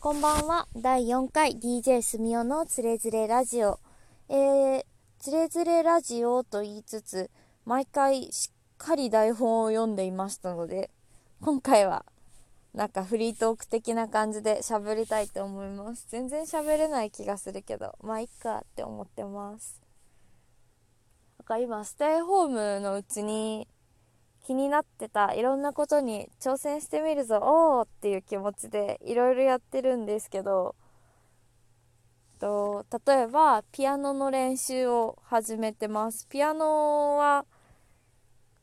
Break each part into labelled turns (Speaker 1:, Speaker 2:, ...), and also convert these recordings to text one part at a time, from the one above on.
Speaker 1: こんばんは。第4回 DJ すみおのつれづれラジオ。えー、つれづれラジオと言いつつ、毎回しっかり台本を読んでいましたので、今回はなんかフリートーク的な感じで喋りたいと思います。全然喋れない気がするけど、まあいっかって思ってます。なんか今、ステイホームのうちに気になってたいろんなことに挑戦してみるぞおーっていう気持ちでいろいろやってるんですけどと例えばピアノの練習を始めてます。ピアノは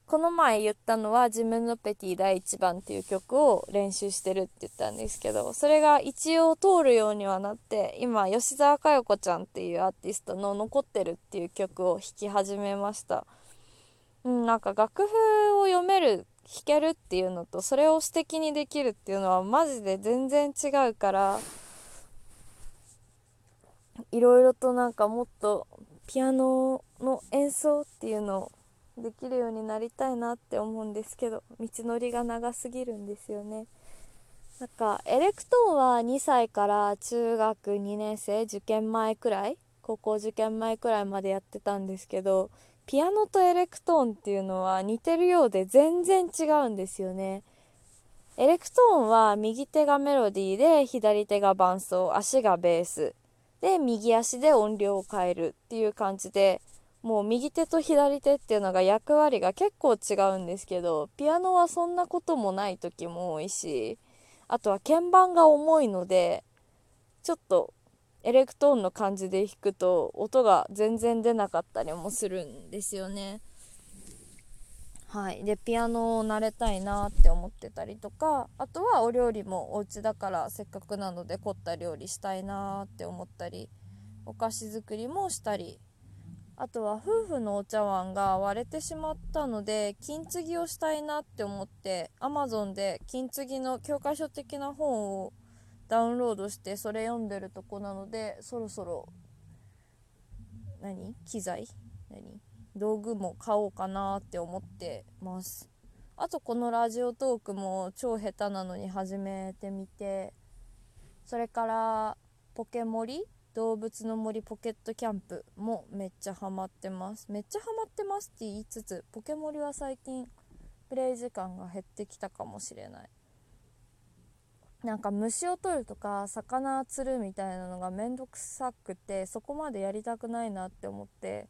Speaker 1: この前言ったのは「自分のペティ第1番」っていう曲を練習してるって言ったんですけどそれが一応通るようにはなって今吉沢佳代子ちゃんっていうアーティストの「残ってる」っていう曲を弾き始めました。うん、なんか楽譜を読める弾けるっていうのとそれを素敵にできるっていうのはマジで全然違うからいろいろとなんかもっとピアノの演奏っていうのをできるようになりたいなって思うんですけど道のりが長すぎるんですよね。なんかエレクトーンは2歳から中学2年生受験前くらい高校受験前くらいまでやってたんですけどピアノとエレクトーンっていうのは似てるようで全然違うんですよね。エレクトーンは右手がメロディーで左手が伴奏足がベースで右足で音量を変えるっていう感じでもう右手と左手っていうのが役割が結構違うんですけどピアノはそんなこともない時も多いしあとは鍵盤が重いのでちょっとエレクトーンの感じで弾くと音が全然出なかったりもするんですよね。はい、でピアノを慣れたいなって思ってたりとかあとはお料理もお家だからせっかくなので凝った料理したいなって思ったりお菓子作りもしたりあとは夫婦のお茶碗が割れてしまったので金継ぎをしたいなって思って Amazon で金継ぎの教科書的な本をダウンロードしてそれ読んでるとこなのでそろそろ何？機材？何？道具も買おうかなって思ってます。あとこのラジオトークも超下手なのに始めてみてそれからポケモリ？動物の森ポケットキャンプもめっちゃハマってます。めっちゃハマってますって言いつつポケモリは最近プレイ時間が減ってきたかもしれない。なんか虫を取るとか魚釣るみたいなのがめんどくさくてそこまでやりたくないなって思って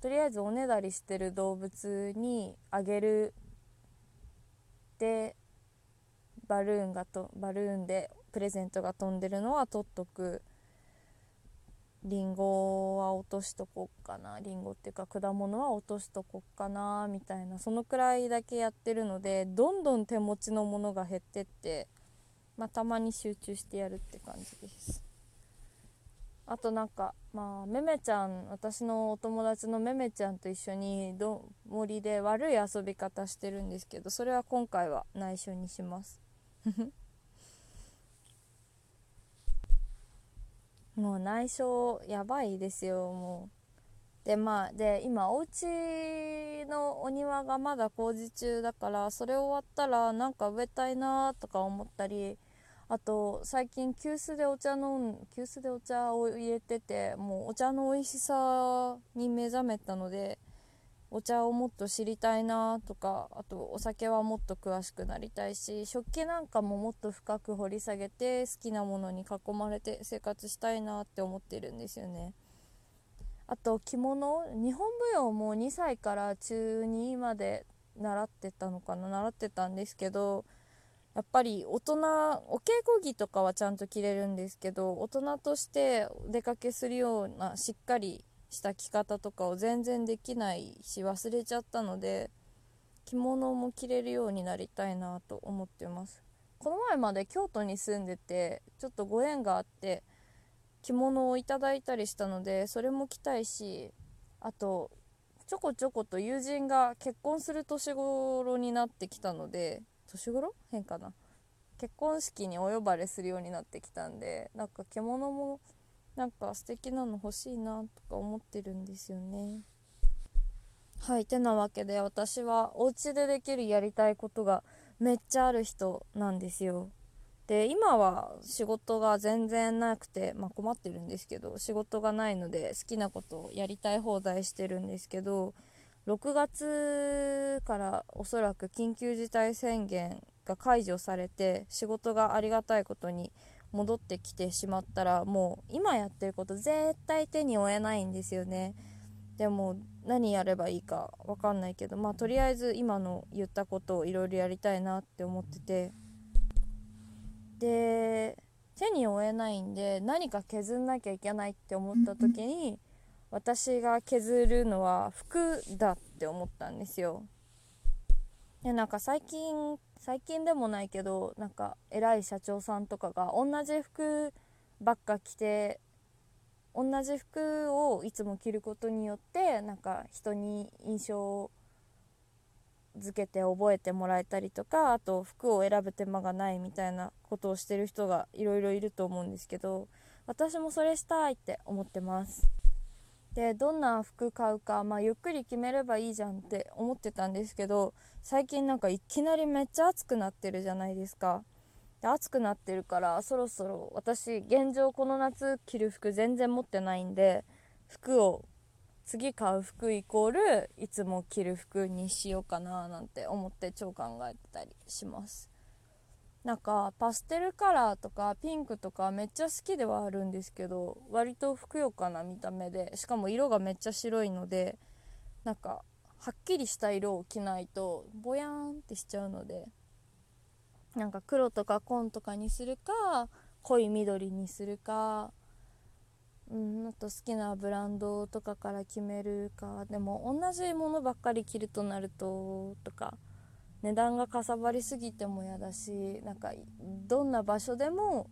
Speaker 1: とりあえずおねだりしてる動物にあげる。でバルーンがとバルーンでプレゼントが飛んでるのは取っとく。りんごは落としとこっかな。りんごっていうか果物は落としとこっかなみたいな。そのくらいだけやってるのでどんどん手持ちのものが減ってってまあ、たまに集中してやるって感じです。あとなんかまあめめちゃん私のお友達のめめちゃんと一緒にど森で悪い遊び方してるんですけどそれは今回は内緒にします。もう内緒やばいですよもう。でまあで今お家のお庭がまだ工事中だからそれ終わったらなんか植えたいなとか思ったりあと最近急須でお茶の急須でお茶を入れててもうお茶の美味しさに目覚めたのでお茶をもっと知りたいなとかあとお酒はもっと詳しくなりたいし食器なんかももっと深く掘り下げて好きなものに囲まれて生活したいなって思ってるんですよね。あと着物？日本舞踊も2歳から中2まで習ってたのかな？習ってたんですけどやっぱり大人お稽古着とかはちゃんと着れるんですけど大人としてお出かけするようなしっかりした着方とかを全然できないし忘れちゃったので着物も着れるようになりたいなと思ってます。この前まで京都に住んでてちょっとご縁があって着物をいただいたりしたのでそれも着たいしあとちょこちょこと友人が結婚する年頃になってきたので年頃？変かな。結婚式にお呼ばれするようになってきたんでなんか獣もなんか素敵なの欲しいなとか思ってるんですよね。はいてなわけで私はお家でできるやりたいことがめっちゃある人なんですよ。で今は仕事が全然なくて、まあ、困ってるんですけど仕事がないので好きなことをやりたい放題してるんですけど6月からおそらく緊急事態宣言が解除されて仕事がありがたいことに戻ってきてしまったらもう今やってること絶対手に負えないんですよね。でも何やればいいか分かんないけどまあとりあえず今の言ったことをいろいろやりたいなって思ってて。で手に負えないんで何か削んなきゃいけないって思った時に私が削るのは服だって思ったんですよ。でなんか最近最近でもないけどなんか偉い社長さんとかが同じ服ばっか着て同じ服をいつも着ることによってなんか人に印象づけて覚えてもらえたりとかあと服を選ぶ手間がないみたいなことをしてる人がいろいろいると思うんですけど私もそれしたいって思ってます。でどんな服買うか、まあ、ゆっくり決めればいいじゃんって思ってたんですけど最近なんかいきなりめっちゃ暑くなってるじゃないですか。で暑くなってるからそろそろ私現状この夏着る服全然持ってないんで服を次買う服イコールいつも着る服にしようかななんて思って超考えてたりします。なんかパステルカラーとかピンクとかめっちゃ好きではあるんですけど割とふくよかな見た目でしかも色がめっちゃ白いのでなんかはっきりした色を着ないとボヤーンってしちゃうのでなんか黒とか紺とかにするか濃い緑にするかうん、あと好きなブランドとかから決めるかでも同じものばっかり着るとなるととか値段がかさばりすぎても嫌だしなんかどんな場所でも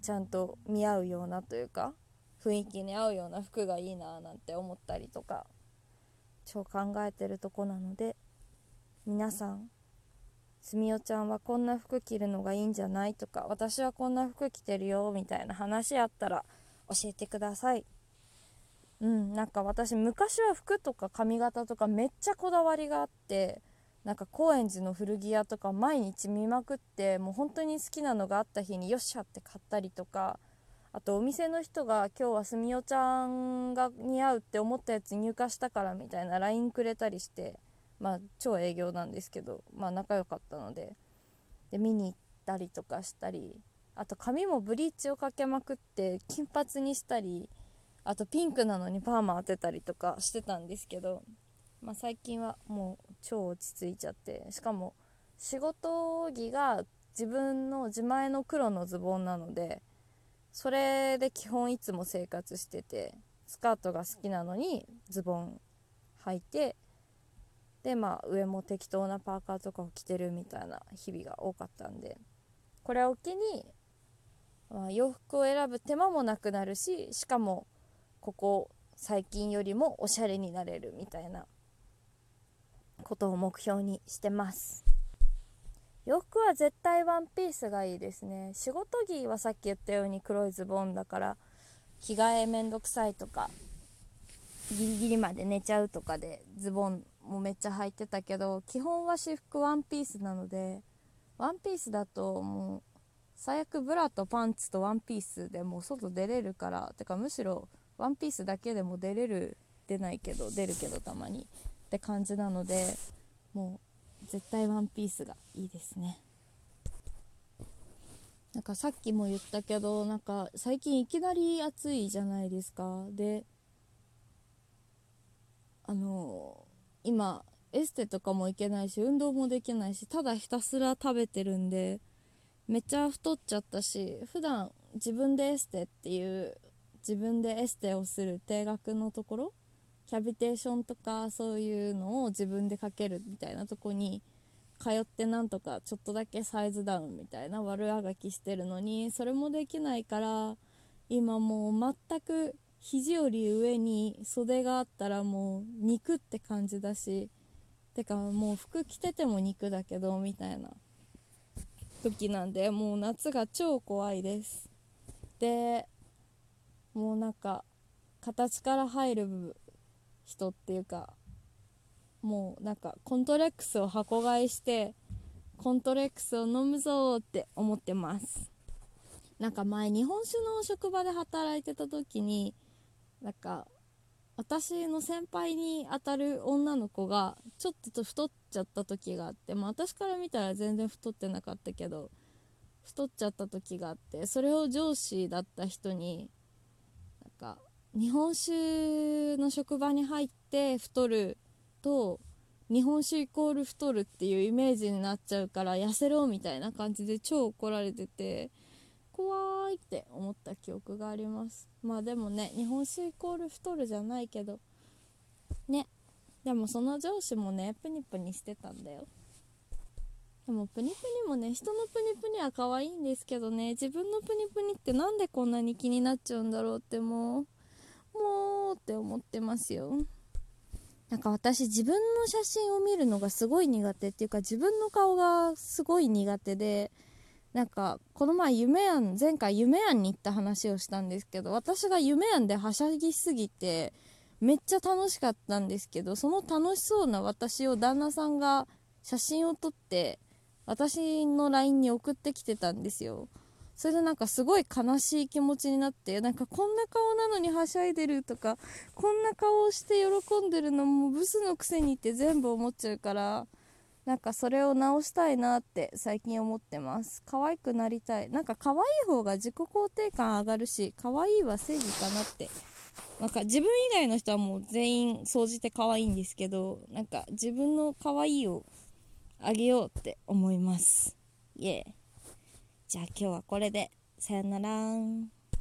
Speaker 1: ちゃんと見合うようなというか雰囲気に合うような服がいいななんて思ったりとか超考えてるとこなので皆さんすみおちゃんはこんな服着るのがいいんじゃないとか私はこんな服着てるよみたいな話あったら教えてください。うんなんか私昔は服とか髪型とかめっちゃこだわりがあってなんか高円寺の古着屋とか毎日見まくってもう本当に好きなのがあった日によっしゃって買ったりとかあとお店の人が今日はすみおちゃんが似合うって思ったやつ入荷したからみたいな LINE くれたりしてまあ超営業なんですけどまあ仲良かったのでで見に行ったりとかしたりあと髪もブリーチをかけまくって金髪にしたりあとピンクなのにパーマ当てたりとかしてたんですけど、まあ、最近はもう超落ち着いちゃってしかも仕事着が自分の自前の黒のズボンなのでそれで基本いつも生活しててスカートが好きなのにズボン履いてでまあ上も適当なパーカーとかを着てるみたいな日々が多かったんでこれを機に、まあ、洋服を選ぶ手間もなくなるししかもここ最近よりもおしゃれになれるみたいなことを目標にしてます。洋服は絶対ワンピースがいいですね。仕事着はさっき言ったように黒いズボンだから着替えめんどくさいとかギリギリまで寝ちゃうとかでズボンもめっちゃ履いてたけど基本は私服ワンピースなのでワンピースだともう最悪ブラとパンツとワンピースでもう外出れるからてかむしろワンピースだけでも出れる出ないけど出るけどたまにって感じなのでもう絶対ワンピースがいいですね。なんかさっきも言ったけどなんか最近いきなり暑いじゃないですか。であのー、今エステとかも行けないし運動もできないしただひたすら食べてるんでめっちゃ太っちゃったし普段自分でエステっていう自分でエステをする定額のところキャビテーションとかそういうのを自分でかけるみたいなとこに通ってなんとかちょっとだけサイズダウンみたいな悪あがきしてるのにそれもできないから今もう全く肘より上に袖があったらもう肉って感じだしてかもう服着てても肉だけどみたいな時なんでもう夏が超怖いです。でもうなんか形から入る人っていうかもうなんかコントレックスを箱買いしてコントレックスを飲むぞって思ってます。なんか前日本酒の職場で働いてた時になんか私の先輩に当たる女の子がちょっと太っちゃった時があって、まあ、私から見たら全然太ってなかったけど太っちゃった時があってそれを上司だった人にか日本酒の職場に入って太ると日本酒イコール太るっていうイメージになっちゃうから痩せろみたいな感じで超怒られてて怖いって思った記憶があります。まあでもね日本酒イコール太るじゃないけど。ね。でもその上司もねプニプニしてたんだよ。でもプニプニもね人のプニプニは可愛いんですけどね。自分のプニプニってなんでこんなに気になっちゃうんだろうってもうもうって思ってますよ。なんか私自分の写真を見るのがすごい苦手っていうか自分の顔がすごい苦手でなんかこの前夢庵前回夢庵に行った話をしたんですけど私が夢庵ではしゃぎすぎてめっちゃ楽しかったんですけどその楽しそうな私を旦那さんが写真を撮って私の LINE に送ってきてたんですよ。それでなんかすごい悲しい気持ちになってなんかこんな顔なのにはしゃいでるとかこんな顔をして喜んでるのもブスのくせにって全部思っちゃうからなんかそれを直したいなって最近思ってます。可愛くなりたい。なんか可愛い方が自己肯定感上がるし可愛いは正義かなって。なんか自分以外の人はもう全員総じて可愛いんですけどなんか自分の可愛いをあげようって思います。イエーじゃあ今日はこれで。さよなら